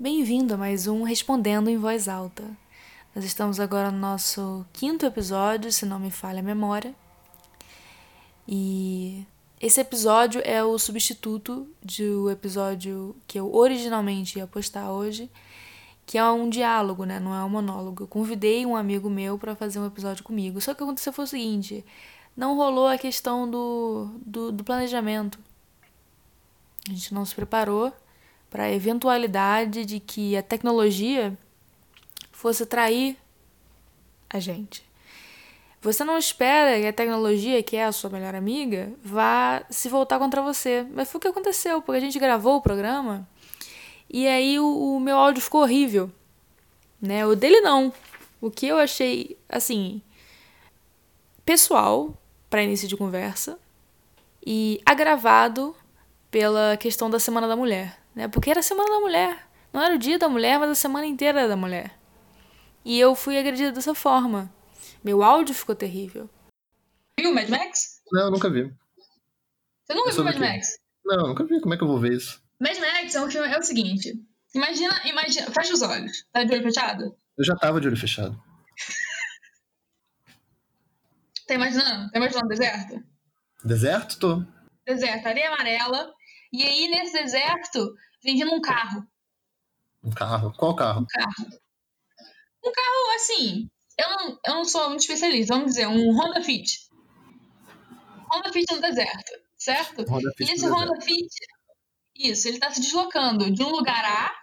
Bem-vindo a mais um Respondendo em Voz Alta. Nós estamos agora no nosso quinto episódio, se não me falha a memória. E esse episódio é o substituto do episódio que eu originalmente ia postar hoje, que é um diálogo, né? Não é um monólogo. Eu convidei um amigo meu para fazer um episódio comigo. Só que aconteceu foi o seguinte: não rolou a questão do, do, do planejamento. A gente não se preparou para a eventualidade de que a tecnologia fosse trair a gente. Você não espera que a tecnologia, que é a sua melhor amiga, vá se voltar contra você. Mas foi o que aconteceu, porque a gente gravou o programa e aí o, o meu áudio ficou horrível. Né? O dele não. O que eu achei, assim, pessoal para início de conversa e agravado pela questão da Semana da Mulher né? Porque era a Semana da Mulher. Não era o dia da mulher, mas a semana inteira da mulher. E eu fui agredida dessa forma. Meu áudio ficou terrível. Viu Mad Max? Não, nunca vi. Você nunca viu Mad Max? Não, nunca vi. Como é que eu vou ver isso? Mad Max é, um filme, é o seguinte. Imagina, imagina. Fecha os olhos. Tá de olho fechado? Eu já tava de olho fechado. tá imaginando? Tá imaginando deserto? Deserto? Tô. Deserto, areia amarela. E aí, nesse deserto, vem vindo um carro. Um carro? Qual carro? Um carro. Um carro, assim, eu não, eu não sou muito especialista, vamos dizer, um Honda Fit. Honda Fit no deserto, certo? Honda Fit e esse Honda deserto. Fit, isso, ele está se deslocando de um lugar A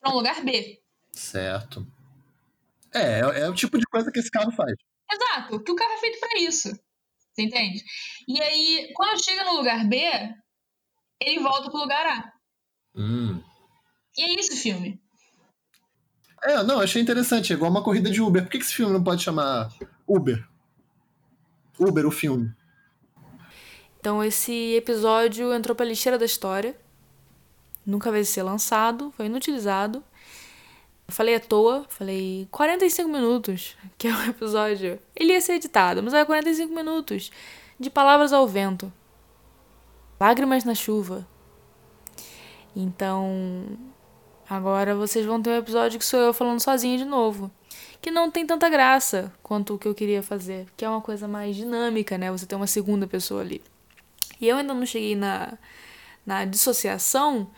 para um lugar B. Certo. É, é, é, o tipo de coisa que esse carro faz. Exato, que o carro é feito para isso. Você entende? E aí, quando chega no lugar B, ele volta pro lugar A. Hum. E é isso o filme. É, não, achei interessante. É igual uma corrida de Uber. Por que esse filme não pode chamar Uber? Uber, o filme. Então, esse episódio entrou pra lixeira da história. Nunca vai ser lançado, foi inutilizado. falei à toa, falei 45 minutos, que é o episódio. Ele ia ser editado, mas é 45 minutos de palavras ao vento. Lágrimas na chuva. Então, agora vocês vão ter um episódio que sou eu falando sozinha de novo. Que não tem tanta graça quanto o que eu queria fazer. Que é uma coisa mais dinâmica, né? Você tem uma segunda pessoa ali. E eu ainda não cheguei na, na dissociação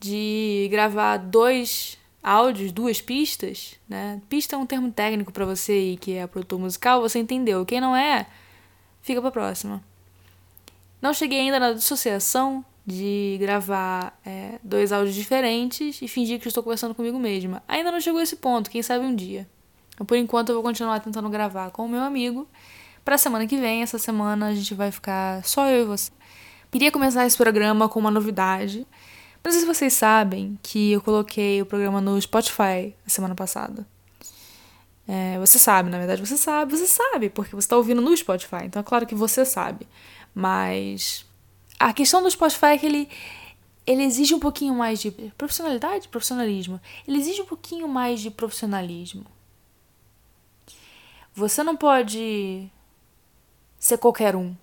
de gravar dois áudios, duas pistas, né? Pista é um termo técnico para você e que é produtor musical, você entendeu. Quem não é, fica pra próxima. Não cheguei ainda na dissociação de gravar é, dois áudios diferentes e fingir que estou conversando comigo mesma. Ainda não chegou a esse ponto, quem sabe um dia. Por enquanto, eu vou continuar tentando gravar com o meu amigo. Para semana que vem, essa semana, a gente vai ficar só eu e você. Queria começar esse programa com uma novidade. Não sei se vocês sabem que eu coloquei o programa no Spotify a semana passada. É, você sabe, na verdade, você sabe, você sabe, porque você está ouvindo no Spotify. Então é claro que você sabe. Mas a questão do Spotify é ele, ele exige um pouquinho mais de profissionalidade, profissionalismo. Ele exige um pouquinho mais de profissionalismo. Você não pode ser qualquer um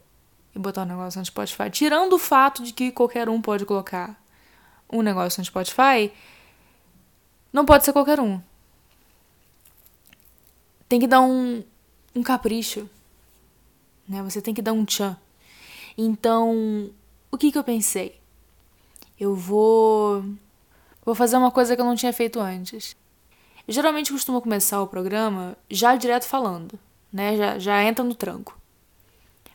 e botar um negócio no Spotify. Tirando o fato de que qualquer um pode colocar um negócio no Spotify, não pode ser qualquer um. Tem que dar um, um capricho. Né? Você tem que dar um tchan. Então, o que, que eu pensei? Eu vou. Vou fazer uma coisa que eu não tinha feito antes. Eu geralmente costumo começar o programa já direto falando, né? Já, já entra no tranco.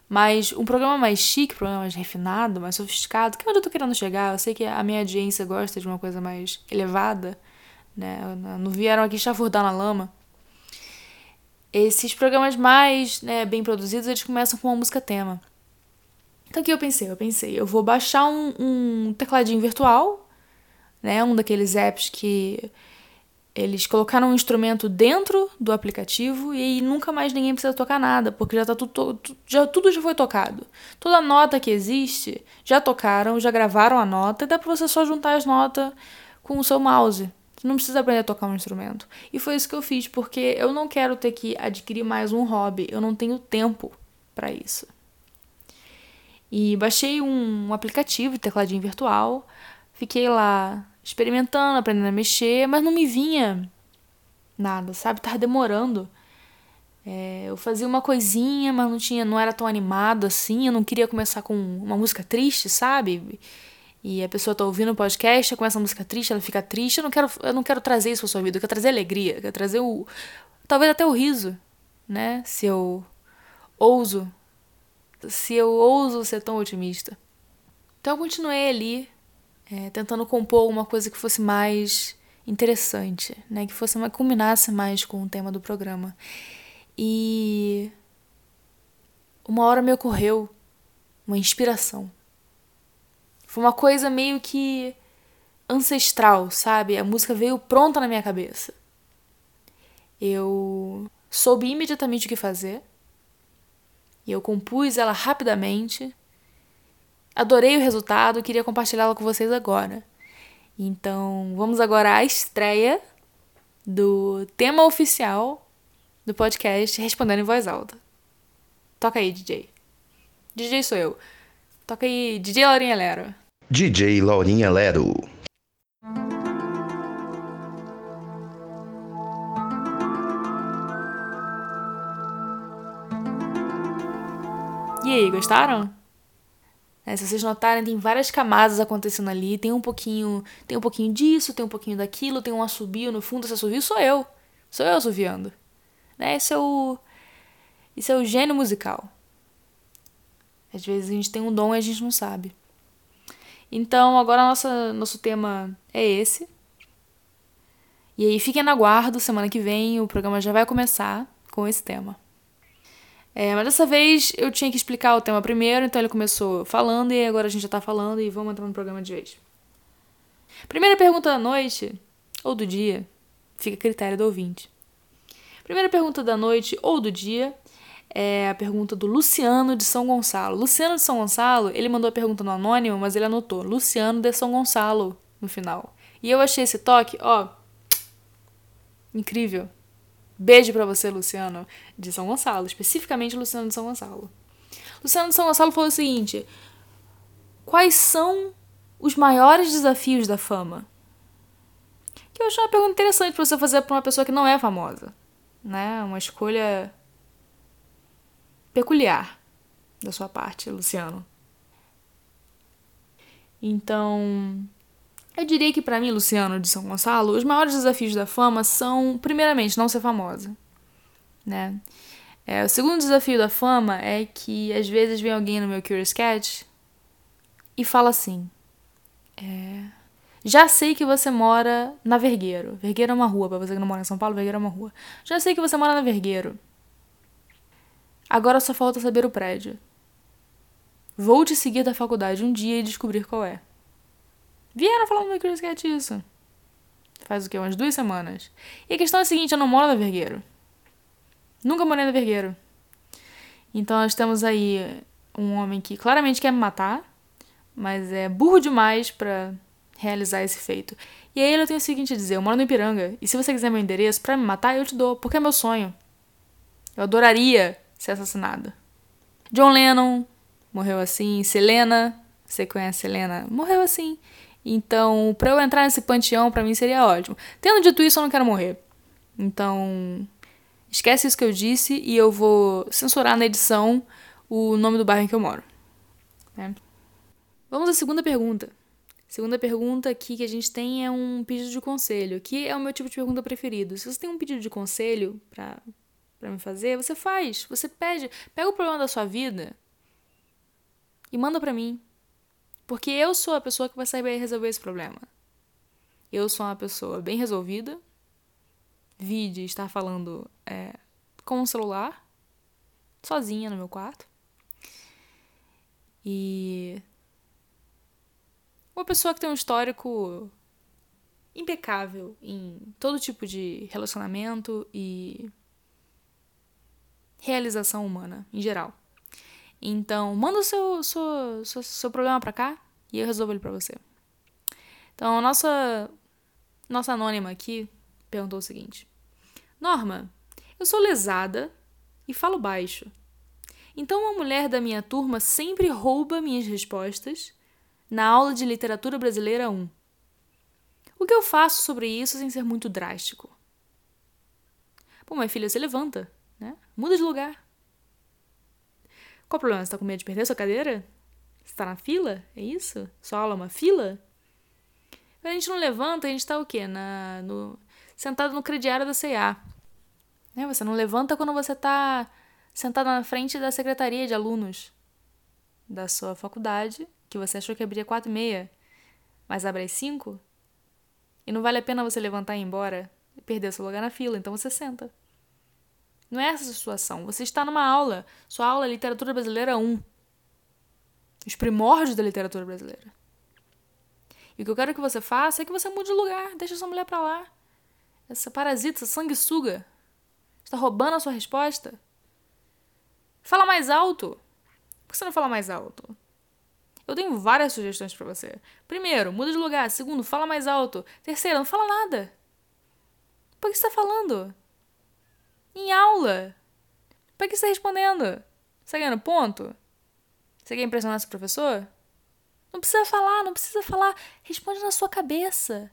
Mas um programa mais chique, um programa mais refinado, mais sofisticado, que é onde eu tô querendo chegar. Eu sei que a minha audiência gosta de uma coisa mais elevada, né? Não vieram aqui chafurdar na lama. Esses programas mais né, bem produzidos, eles começam com uma música tema. Então o que eu pensei? Eu pensei, eu vou baixar um, um tecladinho virtual, né? Um daqueles apps que eles colocaram um instrumento dentro do aplicativo e nunca mais ninguém precisa tocar nada, porque já tá tudo, já, tudo já foi tocado. Toda nota que existe, já tocaram, já gravaram a nota, e dá pra você só juntar as notas com o seu mouse. Você não precisa aprender a tocar um instrumento. E foi isso que eu fiz, porque eu não quero ter que adquirir mais um hobby, eu não tenho tempo para isso. E baixei um, um aplicativo, tecladinho virtual. Fiquei lá experimentando, aprendendo a mexer, mas não me vinha nada, sabe? Tava demorando. É, eu fazia uma coisinha, mas não tinha, não era tão animado assim. Eu não queria começar com uma música triste, sabe? E a pessoa tá ouvindo o podcast, começa a música triste, ela fica triste. Eu não quero, eu não quero trazer isso pra sua vida, eu quero trazer alegria, eu quero trazer o. Talvez até o riso, né? Se eu ouso. Se eu ouso ser tão otimista. Então eu continuei ali, é, tentando compor alguma coisa que fosse mais interessante, né? Que fosse mais, combinasse mais com o tema do programa. E uma hora me ocorreu uma inspiração. Foi uma coisa meio que ancestral, sabe? A música veio pronta na minha cabeça. Eu soube imediatamente o que fazer. E eu compus ela rapidamente. Adorei o resultado, queria compartilhá-la com vocês agora. Então, vamos agora à estreia do tema oficial do podcast respondendo em voz alta. Toca aí, DJ. DJ sou eu. Toca aí, DJ Laurinha Lero. DJ Laurinha Lero. E aí, gostaram? É, se vocês notarem, tem várias camadas acontecendo ali. Tem um pouquinho, tem um pouquinho disso, tem um pouquinho daquilo, tem um assobio no fundo. Esse assobio sou eu. Sou eu assoviando. Né? Isso é o. Isso é o gênio musical. Às vezes a gente tem um dom e a gente não sabe. Então, agora nossa, nosso tema é esse. E aí, fiquem na guarda, semana que vem o programa já vai começar com esse tema. É, mas dessa vez eu tinha que explicar o tema primeiro, então ele começou falando e agora a gente já tá falando e vamos entrar no programa de vez. Primeira pergunta da noite, ou do dia, fica a critério do ouvinte. Primeira pergunta da noite ou do dia é a pergunta do Luciano de São Gonçalo. Luciano de São Gonçalo, ele mandou a pergunta no anônimo, mas ele anotou Luciano de São Gonçalo no final. E eu achei esse toque, ó, incrível. Beijo para você, Luciano de São Gonçalo, especificamente Luciano de São Gonçalo. Luciano de São Gonçalo falou o seguinte: Quais são os maiores desafios da fama? Que eu achei uma pergunta interessante para você fazer para uma pessoa que não é famosa né? Uma escolha peculiar da sua parte, Luciano. Então, eu diria que para mim, Luciano de São Gonçalo, os maiores desafios da fama são, primeiramente, não ser famosa, né? É, o segundo desafio da fama é que às vezes vem alguém no meu Curious Cat e fala assim: é, já sei que você mora na Vergueiro. Vergueiro é uma rua, pra você que não mora em São Paulo, Vergueiro é uma rua. Já sei que você mora na Vergueiro. Agora só falta saber o prédio. Vou te seguir da faculdade um dia e descobrir qual é. Vieram falando no Curious Cat isso. Faz o quê? Umas duas semanas. E a questão é a seguinte, eu não moro na Vergueiro. Nunca morei na Vergueiro. Então nós temos aí um homem que claramente quer me matar, mas é burro demais pra realizar esse feito. E aí eu tenho o seguinte a dizer: eu moro no Ipiranga, e se você quiser meu endereço para me matar, eu te dou, porque é meu sonho. Eu adoraria ser assassinada. John Lennon morreu assim, Selena, você conhece Selena? Morreu assim. Então, para eu entrar nesse panteão, para mim seria ótimo. Tendo dito isso, eu não quero morrer. Então, esquece isso que eu disse e eu vou censurar na edição o nome do bairro em que eu moro. Né? Vamos à segunda pergunta. Segunda pergunta aqui que a gente tem é um pedido de conselho, que é o meu tipo de pergunta preferido. Se você tem um pedido de conselho para para me fazer, você faz, você pede, pega o problema da sua vida e manda para mim. Porque eu sou a pessoa que vai saber resolver esse problema. Eu sou uma pessoa bem resolvida. Vide estar falando é, com o celular, sozinha no meu quarto. E uma pessoa que tem um histórico impecável em todo tipo de relacionamento e realização humana em geral. Então, manda o seu, seu, seu, seu problema pra cá e eu resolvo ele pra você. Então, nossa, nossa anônima aqui perguntou o seguinte: Norma, eu sou lesada e falo baixo. Então, uma mulher da minha turma sempre rouba minhas respostas na aula de literatura brasileira 1. O que eu faço sobre isso sem ser muito drástico? Pô, minha filha, você levanta, né? Muda de lugar. Qual o problema? Você tá com medo de perder sua cadeira? Você tá na fila? É isso? Sua aula é uma fila? Quando a gente não levanta, a gente tá o quê? Na, no, sentado no crediário da CA. Né? Você não levanta quando você tá sentado na frente da secretaria de alunos da sua faculdade, que você achou que abria quatro e meia, mas abre às cinco. E não vale a pena você levantar e ir embora e perder seu lugar na fila, então você senta. Não é essa a situação. Você está numa aula. Sua aula é Literatura Brasileira 1. Os primórdios da literatura brasileira. E o que eu quero que você faça é que você mude de lugar. Deixa essa mulher pra lá. Essa parasita, essa sanguessuga. Está roubando a sua resposta. Fala mais alto. Por que você não fala mais alto? Eu tenho várias sugestões para você. Primeiro, muda de lugar. Segundo, fala mais alto. Terceiro, não fala nada. Por que você está falando? Em aula. Por que você está respondendo? Você está ganhando ponto? Você quer impressionar seu professor? Não precisa falar, não precisa falar. Responde na sua cabeça.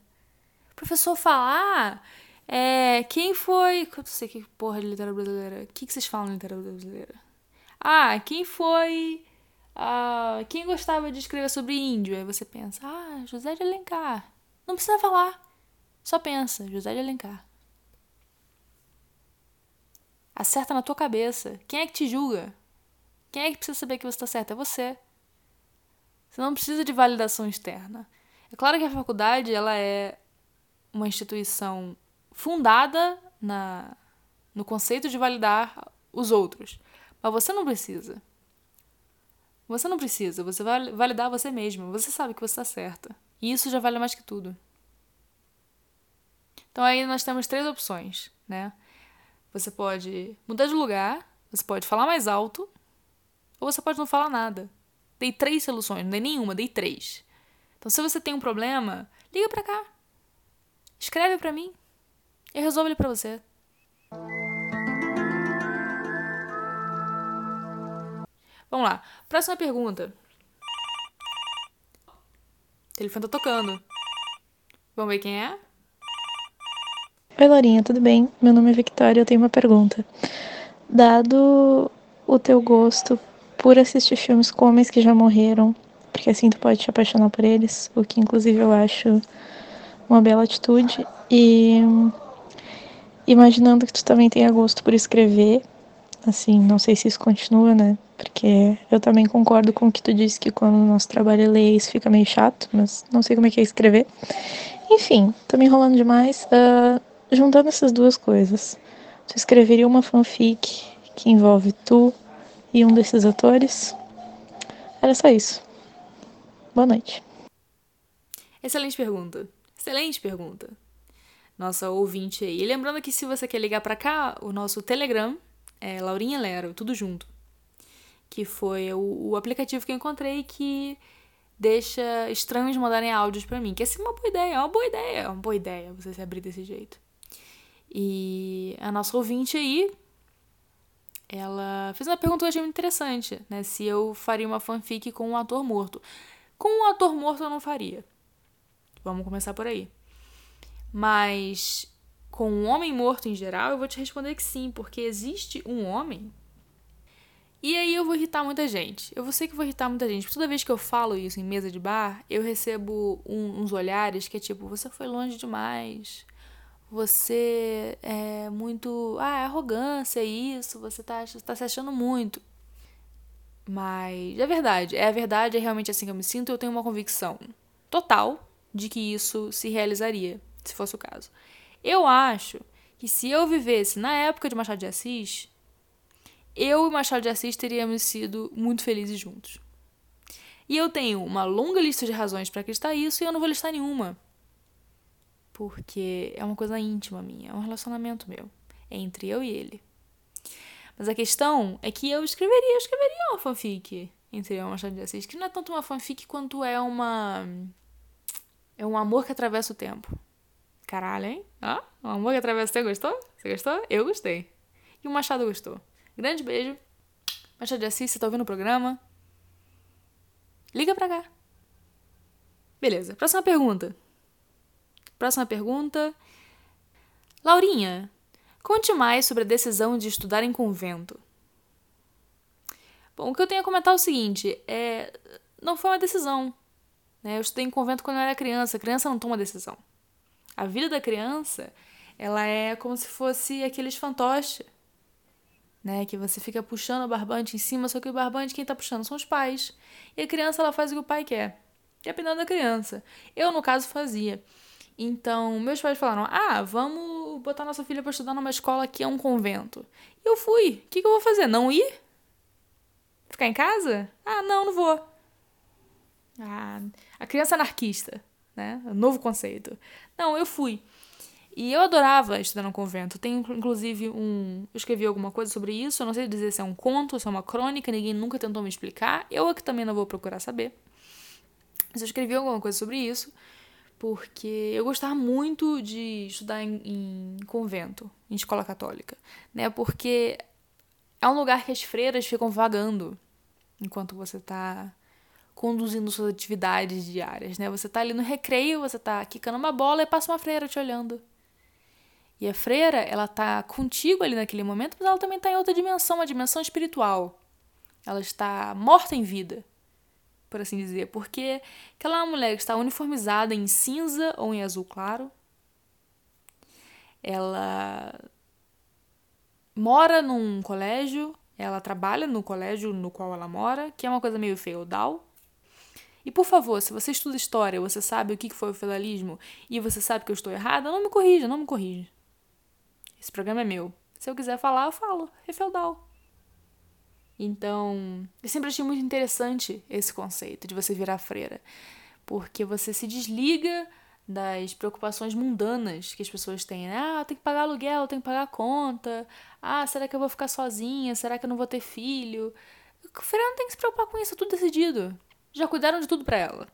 O professor falar. É, quem foi. Eu não sei que porra de literatura brasileira. O que, que vocês falam de literatura brasileira? Ah, quem foi. Ah, quem gostava de escrever sobre índio? Aí você pensa, ah, José de Alencar. Não precisa falar. Só pensa, José de Alencar. Acerta na tua cabeça. Quem é que te julga? Quem é que precisa saber que você está certo? É você. Você não precisa de validação externa. É claro que a faculdade ela é uma instituição fundada na, no conceito de validar os outros. Mas você não precisa. Você não precisa. Você vai validar você mesmo. Você sabe que você está certa. E isso já vale mais que tudo. Então aí nós temos três opções, né? Você pode mudar de lugar, você pode falar mais alto, ou você pode não falar nada. Dei três soluções, não dei nenhuma, dei três. Então se você tem um problema, liga pra cá. Escreve pra mim. Eu resolvo ele pra você. Vamos lá. Próxima pergunta. O telefone tá tocando. Vamos ver quem é? Oi, Laurinha, tudo bem? Meu nome é Victoria eu tenho uma pergunta. Dado o teu gosto por assistir filmes com homens que já morreram, porque assim tu pode te apaixonar por eles, o que inclusive eu acho uma bela atitude, e imaginando que tu também tenha gosto por escrever, assim, não sei se isso continua, né? Porque eu também concordo com o que tu disse que quando o nosso trabalho é ler, isso fica meio chato, mas não sei como é que é escrever. Enfim, tô me enrolando demais. Uh, juntando essas duas coisas, tu escreveria uma fanfic que envolve tu e um desses atores? Era só isso. Boa noite. Excelente pergunta. Excelente pergunta. Nossa ouvinte aí. E lembrando que se você quer ligar para cá, o nosso Telegram é Laurinha Lero, tudo junto. Que foi o, o aplicativo que eu encontrei que deixa estranhos mandarem áudios para mim. Que é uma boa ideia, é uma boa ideia, é uma boa ideia você se abrir desse jeito. E a nossa ouvinte aí, ela fez uma pergunta que eu achei muito interessante, né? Se eu faria uma fanfic com um ator morto. Com um ator morto eu não faria. Vamos começar por aí. Mas com um homem morto em geral, eu vou te responder que sim, porque existe um homem. E aí eu vou irritar muita gente. Eu sei que vou irritar muita gente. Toda vez que eu falo isso em mesa de bar, eu recebo um, uns olhares que é tipo, você foi longe demais você é muito. Ah, é arrogância, isso, você tá, tá se achando muito. Mas é verdade, é a verdade, é realmente assim que eu me sinto. Eu tenho uma convicção total de que isso se realizaria, se fosse o caso. Eu acho que se eu vivesse na época de Machado de Assis, eu e Machado de Assis teríamos sido muito felizes juntos. E eu tenho uma longa lista de razões para acreditar isso e eu não vou listar nenhuma porque é uma coisa íntima minha, é um relacionamento meu, entre eu e ele. Mas a questão é que eu escreveria, eu escreveria uma fanfic entre eu e Machado de Assis, que não é tanto uma fanfic quanto é uma. É um amor que atravessa o tempo. Caralho, hein? Ah, um amor que atravessa o tempo. Gostou? Você gostou? Eu gostei. E o Machado gostou. Grande beijo. Machado de Assis, você tá ouvindo o programa? Liga pra cá. Beleza, próxima pergunta. Próxima pergunta. Laurinha, conte mais sobre a decisão de estudar em convento. Bom, o que eu tenho a comentar é o seguinte: é, não foi uma decisão. Né? Eu estudei em convento quando eu era criança. A criança não toma decisão. A vida da criança, ela é como se fosse aqueles fantoches, né? Que você fica puxando o barbante em cima, só que o barbante quem tá puxando são os pais. E a criança, ela faz o que o pai quer. Dependendo da criança. Eu, no caso, fazia. Então, meus pais falaram: ah, vamos botar nossa filha para estudar numa escola que é um convento. E eu fui. O que, que eu vou fazer? Não ir? Ficar em casa? Ah, não, não vou. Ah, a criança anarquista, né? Novo conceito. Não, eu fui. E eu adorava estudar no convento. Tem inclusive um. Eu escrevi alguma coisa sobre isso. Eu não sei dizer se é um conto, se é uma crônica, ninguém nunca tentou me explicar. Eu aqui também não vou procurar saber. Mas eu escrevi alguma coisa sobre isso, porque eu gostava muito de estudar em, em convento, em escola católica, né? Porque é um lugar que as freiras ficam vagando enquanto você está conduzindo suas atividades diárias, né? Você está ali no recreio, você está quicando uma bola e passa uma freira te olhando. E a freira, ela tá contigo ali naquele momento, mas ela também está em outra dimensão, uma dimensão espiritual. Ela está morta em vida por assim dizer, porque aquela mulher que está uniformizada em cinza ou em azul claro, ela mora num colégio, ela trabalha no colégio no qual ela mora, que é uma coisa meio feudal. E por favor, se você estuda história, você sabe o que foi o feudalismo e você sabe que eu estou errada, não me corrija, não me corrija. Esse programa é meu. Se eu quiser falar, eu falo. É feudal. Então, eu sempre achei muito interessante esse conceito de você virar freira, porque você se desliga das preocupações mundanas que as pessoas têm. Né? Ah, tem que pagar aluguel, tem que pagar conta. Ah, será que eu vou ficar sozinha? Será que eu não vou ter filho? A freira não tem que se preocupar com isso, é tudo decidido. Já cuidaram de tudo para ela.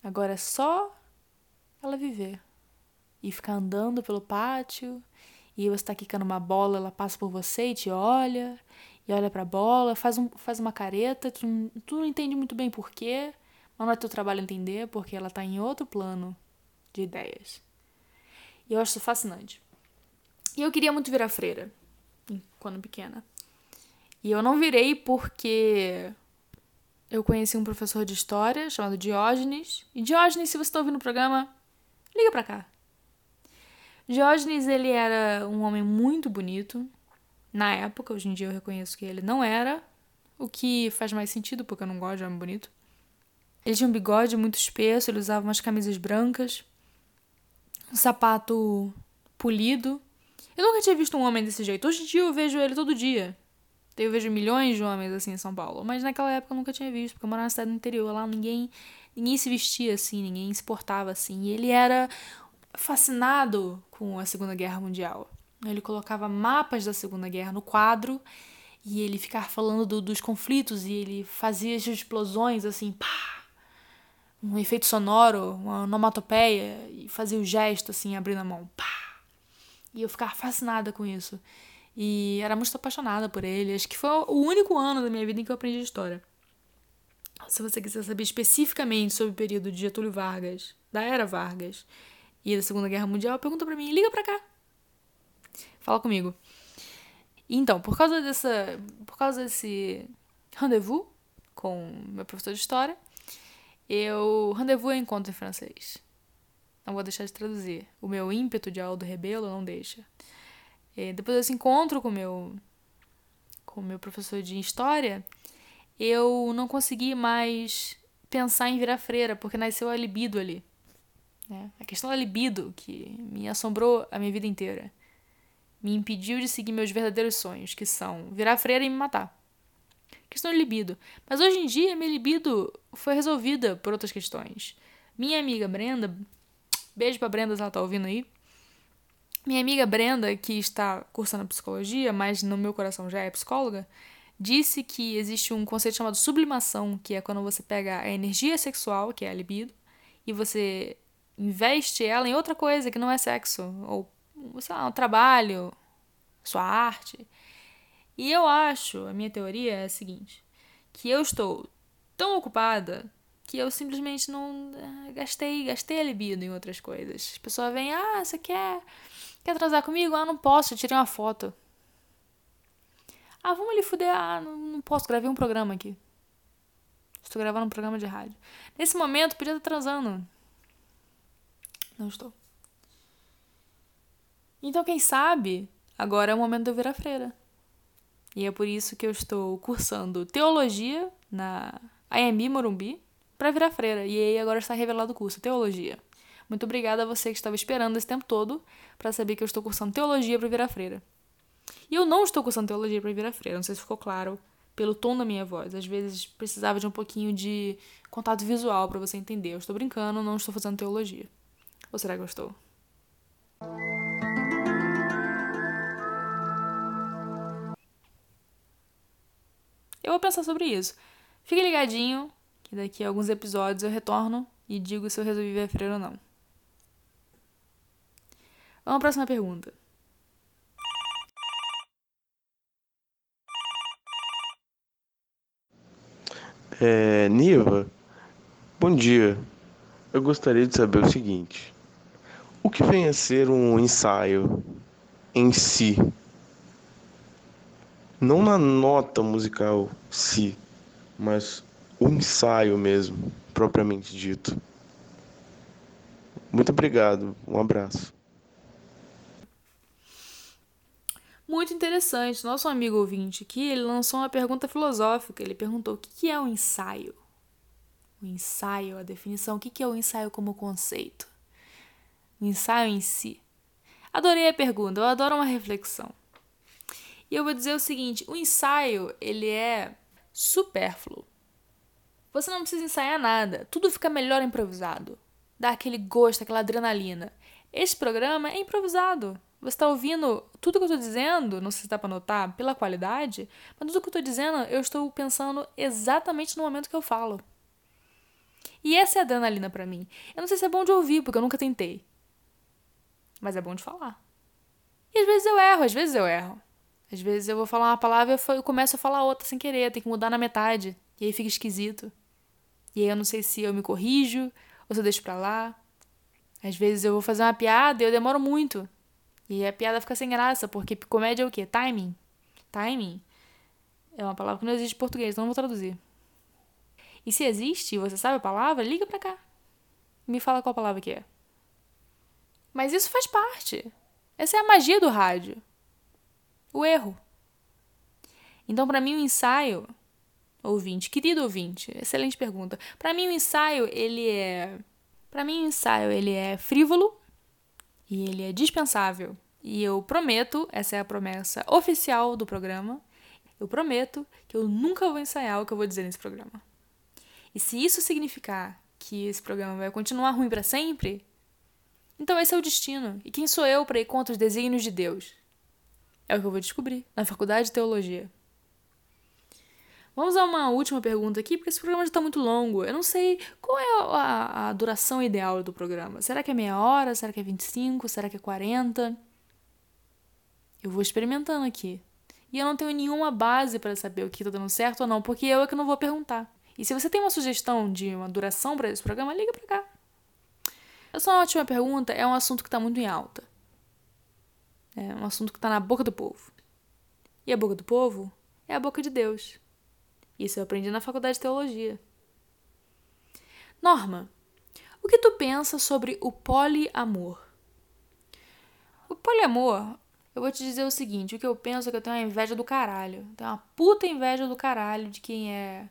Agora é só ela viver e ficar andando pelo pátio e você tá quicando uma bola, ela passa por você e te olha, e olha pra bola, faz, um, faz uma careta, tu, tu não entende muito bem porquê, mas não é teu trabalho entender, porque ela tá em outro plano de ideias. E eu acho isso fascinante. E eu queria muito virar freira, quando pequena. E eu não virei porque eu conheci um professor de história chamado Diógenes. E Diógenes, se você está ouvindo o programa, liga pra cá. Diógenes, ele era um homem muito bonito, na época, hoje em dia eu reconheço que ele não era, o que faz mais sentido porque eu não gosto de homem bonito. Ele tinha um bigode muito espesso, ele usava umas camisas brancas, um sapato polido. Eu nunca tinha visto um homem desse jeito. Hoje em dia eu vejo ele todo dia. Eu vejo milhões de homens assim em São Paulo, mas naquela época eu nunca tinha visto, porque eu morava na cidade do interior, lá ninguém ninguém se vestia assim, ninguém se portava assim. E ele era fascinado com a Segunda Guerra Mundial. Ele colocava mapas da Segunda Guerra no quadro e ele ficava falando do, dos conflitos e ele fazia as explosões assim, pá, um efeito sonoro, uma onomatopeia e fazia o gesto assim, abrindo a mão, pá. E eu ficava fascinada com isso. E era muito apaixonada por ele. Acho que foi o único ano da minha vida em que eu aprendi história. Se você quiser saber especificamente sobre o período de Getúlio Vargas, da era Vargas e da Segunda Guerra Mundial, pergunta para mim, liga para cá. Fala comigo. Então, por causa dessa, por causa desse rendezvous com meu professor de história, eu rendezvous é encontro em francês. Não vou deixar de traduzir. O meu ímpeto de Aldo Rebelo não deixa. E depois desse encontro com meu com meu professor de história, eu não consegui mais pensar em virar freira, porque nasceu a libido ali. Né? A questão da libido que me assombrou a minha vida inteira me impediu de seguir meus verdadeiros sonhos, que são virar freira e me matar. Questão de libido. Mas hoje em dia, minha libido foi resolvida por outras questões. Minha amiga Brenda, beijo pra Brenda se ela tá ouvindo aí. Minha amiga Brenda, que está cursando psicologia, mas no meu coração já é psicóloga, disse que existe um conceito chamado sublimação, que é quando você pega a energia sexual, que é a libido, e você investe ela em outra coisa que não é sexo, ou sei lá, um trabalho, sua arte. E eu acho, a minha teoria é a seguinte, que eu estou tão ocupada que eu simplesmente não eh, gastei, gastei a libido em outras coisas. As pessoas vêm, ah, você quer, quer transar comigo? Ah, não posso, tirei uma foto. Ah, vamos ali fuder. Ah, não, não posso, gravei um programa aqui. Estou gravando um programa de rádio. Nesse momento, podia estar transando. Não estou. Então, quem sabe, agora é o momento de eu virar freira. E é por isso que eu estou cursando teologia na AMB Morumbi para virar freira. E aí agora está revelado o curso, teologia. Muito obrigada a você que estava esperando esse tempo todo para saber que eu estou cursando teologia para virar freira. E eu não estou cursando teologia para virar freira, não sei se ficou claro pelo tom da minha voz. Às vezes precisava de um pouquinho de contato visual para você entender. Eu estou brincando, não estou fazendo teologia. Ou será que eu estou? Eu vou pensar sobre isso. Fique ligadinho, que daqui a alguns episódios eu retorno e digo se eu resolvi ver freira ou não. Vamos à próxima pergunta. É, Niva, bom dia. Eu gostaria de saber o seguinte: o que vem a ser um ensaio em si? Não na nota musical si, mas o ensaio mesmo, propriamente dito. Muito obrigado, um abraço. Muito interessante. Nosso amigo ouvinte aqui, ele lançou uma pergunta filosófica. Ele perguntou: o que é um ensaio? O ensaio, a definição, o que é o ensaio como conceito? O ensaio em si. Adorei a pergunta, eu adoro uma reflexão. E eu vou dizer o seguinte, o ensaio, ele é supérfluo. Você não precisa ensaiar nada, tudo fica melhor improvisado. Dá aquele gosto, aquela adrenalina. Esse programa é improvisado. Você está ouvindo tudo que eu estou dizendo, não sei se dá para notar, pela qualidade, mas tudo que eu estou dizendo eu estou pensando exatamente no momento que eu falo. E essa é a adrenalina para mim. Eu não sei se é bom de ouvir, porque eu nunca tentei. Mas é bom de falar. E às vezes eu erro, às vezes eu erro. Às vezes eu vou falar uma palavra e eu começo a falar outra sem querer, tem que mudar na metade. E aí fica esquisito. E aí eu não sei se eu me corrijo ou se eu deixo pra lá. Às vezes eu vou fazer uma piada e eu demoro muito. E a piada fica sem graça, porque comédia é o quê? Timing. Timing é uma palavra que não existe em português, então não vou traduzir. E se existe você sabe a palavra, liga pra cá. Me fala qual palavra que é. Mas isso faz parte. Essa é a magia do rádio o erro. Então, para mim, o ensaio, ouvinte, querido ouvinte, excelente pergunta. Para mim, o ensaio, ele é. Para mim, o ensaio, ele é frívolo e ele é dispensável. E eu prometo, essa é a promessa oficial do programa, eu prometo que eu nunca vou ensaiar o que eu vou dizer nesse programa. E se isso significar que esse programa vai continuar ruim para sempre, então esse é o destino. E quem sou eu para ir contra os desígnios de Deus? É o que eu vou descobrir na faculdade de teologia. Vamos a uma última pergunta aqui, porque esse programa já está muito longo. Eu não sei qual é a, a, duração ideal do programa. Será que é meia hora? Será que é 25? Será que é 40? Eu vou experimentando aqui. E eu não tenho nenhuma base para saber o que está dando certo ou não, porque eu é que não vou perguntar. E se você tem uma sugestão de uma duração para esse programa, liga para cá. Essa ótima pergunta, é um assunto que está muito em alta. É um assunto que está na boca do povo. E a boca do povo é a boca de Deus. Isso eu aprendi na faculdade de teologia. Norma, o que tu pensa sobre o poliamor? O poliamor, eu vou te dizer o seguinte: o que eu penso é que eu tenho uma inveja do caralho. Tenho uma puta inveja do caralho de quem é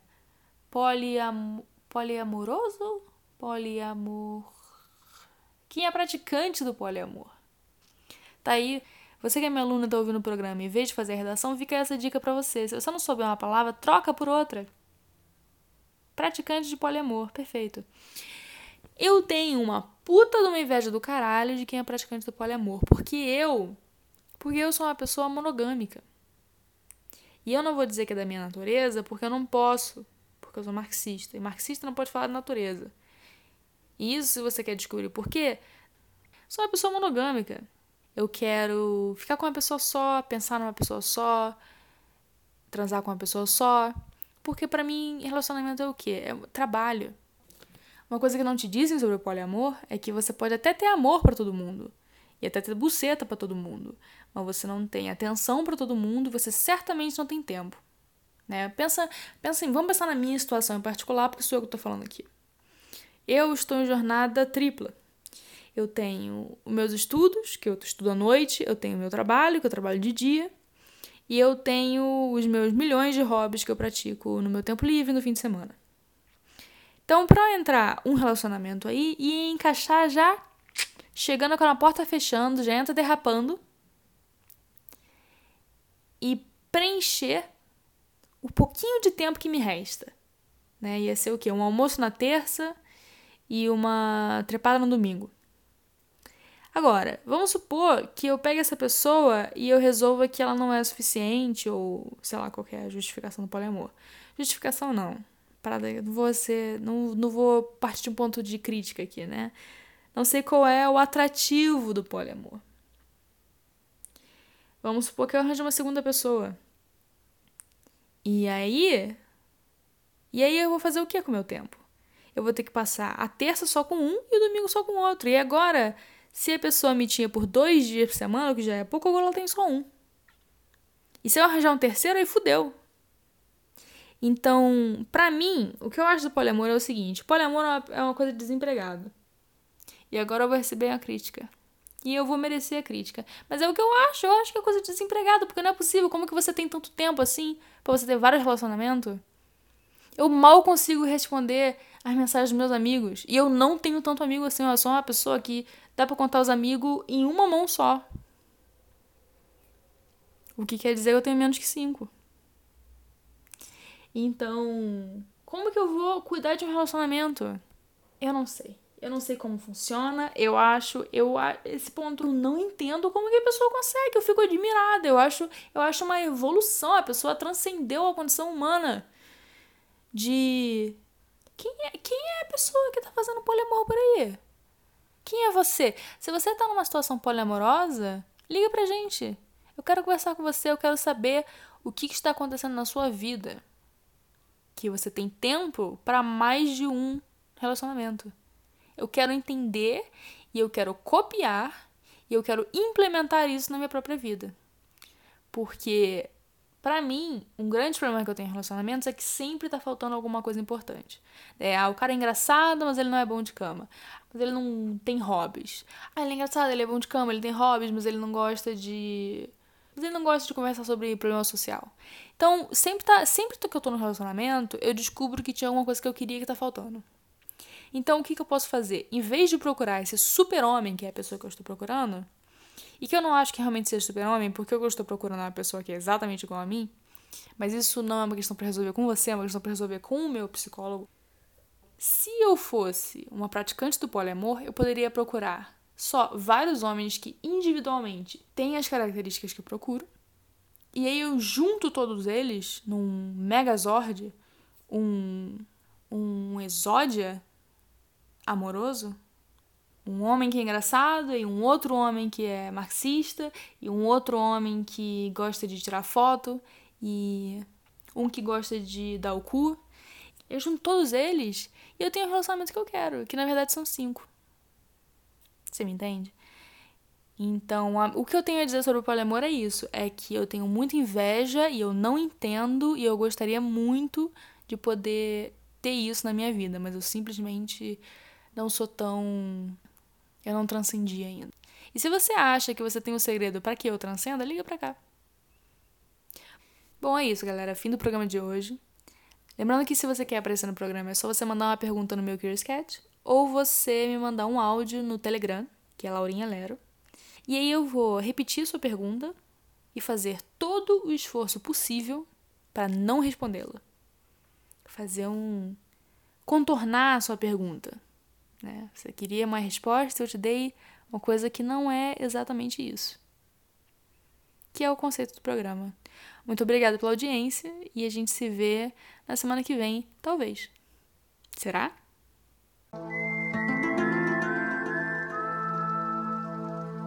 poliam... poliamoroso? Poliamor. Quem é praticante do poliamor. Tá aí. Você que é minha aluna e tá ouvindo o programa, em vez de fazer a redação, fica essa dica para você. Se você não souber uma palavra, troca por outra. Praticante de poliamor, perfeito. Eu tenho uma puta de uma inveja do caralho de quem é praticante do poliamor, porque eu, porque eu sou uma pessoa monogâmica. E eu não vou dizer que é da minha natureza, porque eu não posso, porque eu sou marxista. E marxista não pode falar de natureza. E isso, se você quer descobrir por quê, sou uma pessoa monogâmica. Eu quero ficar com uma pessoa só, pensar numa pessoa só, transar com uma pessoa só. Porque para mim, relacionamento é o quê? É trabalho. Uma coisa que não te dizem sobre o poliamor é que você pode até ter amor para todo mundo e até ter buceta para todo mundo, mas você não tem atenção para todo mundo, você certamente não tem tempo. Né? Pensa, pensa em, vamos pensar na minha situação em particular, porque sou eu que estou falando aqui. Eu estou em jornada tripla. Eu tenho os meus estudos, que eu estudo à noite, eu tenho meu trabalho, que eu trabalho de dia, e eu tenho os meus milhões de hobbies que eu pratico no meu tempo livre no fim de semana. Então, para entrar um relacionamento aí e encaixar já chegando com a porta fechando, já entra derrapando e preencher o pouquinho de tempo que me resta. Né? Ia ser o quê? Um almoço na terça e uma trepada no domingo. Agora, vamos supor que eu pegue essa pessoa e eu resolva que ela não é suficiente, ou sei lá, qualquer justificação do poliamor. Justificação não. Parada, não vou ser. Não, não vou partir de um ponto de crítica aqui, né? Não sei qual é o atrativo do poliamor. Vamos supor que eu arranjo uma segunda pessoa. E aí. E aí eu vou fazer o que com o meu tempo? Eu vou ter que passar a terça só com um e o domingo só com o outro. E agora, se a pessoa me tinha por dois dias por semana, o que já é pouco, agora ela tem só um. E se eu arranjar um terceiro, aí fudeu. Então, pra mim, o que eu acho do poliamor é o seguinte: poliamor é uma coisa de desempregado. E agora eu vou receber a crítica. E eu vou merecer a crítica. Mas é o que eu acho. Eu acho que é coisa de desempregado, porque não é possível. Como que você tem tanto tempo assim para você ter vários relacionamentos? Eu mal consigo responder as mensagens dos meus amigos. E eu não tenho tanto amigo assim. Eu sou uma pessoa que dá pra contar os amigos em uma mão só. O que quer dizer que eu tenho menos que cinco. Então, como que eu vou cuidar de um relacionamento? Eu não sei. Eu não sei como funciona. Eu acho, eu esse ponto eu não entendo como que a pessoa consegue. Eu fico admirada. Eu acho, eu acho uma evolução. A pessoa transcendeu a condição humana de quem é, quem é a pessoa que tá fazendo poliamor por aí? Quem é você? Se você tá numa situação poliamorosa, liga pra gente. Eu quero conversar com você, eu quero saber o que, que está acontecendo na sua vida. Que você tem tempo para mais de um relacionamento. Eu quero entender e eu quero copiar e eu quero implementar isso na minha própria vida. Porque, para mim, um grande problema que eu tenho em relacionamentos é que sempre tá faltando alguma coisa importante. É, ah, o cara é engraçado, mas ele não é bom de cama. Mas ele não tem hobbies. Ah, ele é engraçado, ele é bom de cama, ele tem hobbies, mas ele não gosta de. Mas ele não gosta de conversar sobre problema social. Então, sempre, tá, sempre que eu tô no relacionamento, eu descubro que tinha alguma coisa que eu queria que tá faltando. Então, o que, que eu posso fazer? Em vez de procurar esse super-homem, que é a pessoa que eu estou procurando, e que eu não acho que realmente seja super-homem, porque eu estou procurando uma pessoa que é exatamente igual a mim, mas isso não é uma questão para resolver com você, é uma questão para resolver com o meu psicólogo. Se eu fosse uma praticante do poliamor, eu poderia procurar só vários homens que individualmente têm as características que eu procuro, e aí eu junto todos eles num megazord, um, um exódia amoroso, um homem que é engraçado e um outro homem que é marxista e um outro homem que gosta de tirar foto e um que gosta de dar o cu. Eu junto todos eles e eu tenho o relacionamento que eu quero, que na verdade são cinco. Você me entende? Então, a, o que eu tenho a dizer sobre o poliamor é isso: é que eu tenho muita inveja e eu não entendo e eu gostaria muito de poder ter isso na minha vida, mas eu simplesmente não sou tão. Eu não transcendi ainda. E se você acha que você tem um segredo para que eu transcenda, liga pra cá. Bom, é isso, galera. Fim do programa de hoje. Lembrando que se você quer aparecer no programa, é só você mandar uma pergunta no meu Curious Cat ou você me mandar um áudio no Telegram, que é Laurinha Lero. E aí eu vou repetir sua pergunta e fazer todo o esforço possível para não respondê-la. Fazer um contornar a sua pergunta, né? Você queria uma resposta, eu te dei uma coisa que não é exatamente isso. Que é o conceito do programa. Muito obrigada pela audiência e a gente se vê na semana que vem, talvez. Será?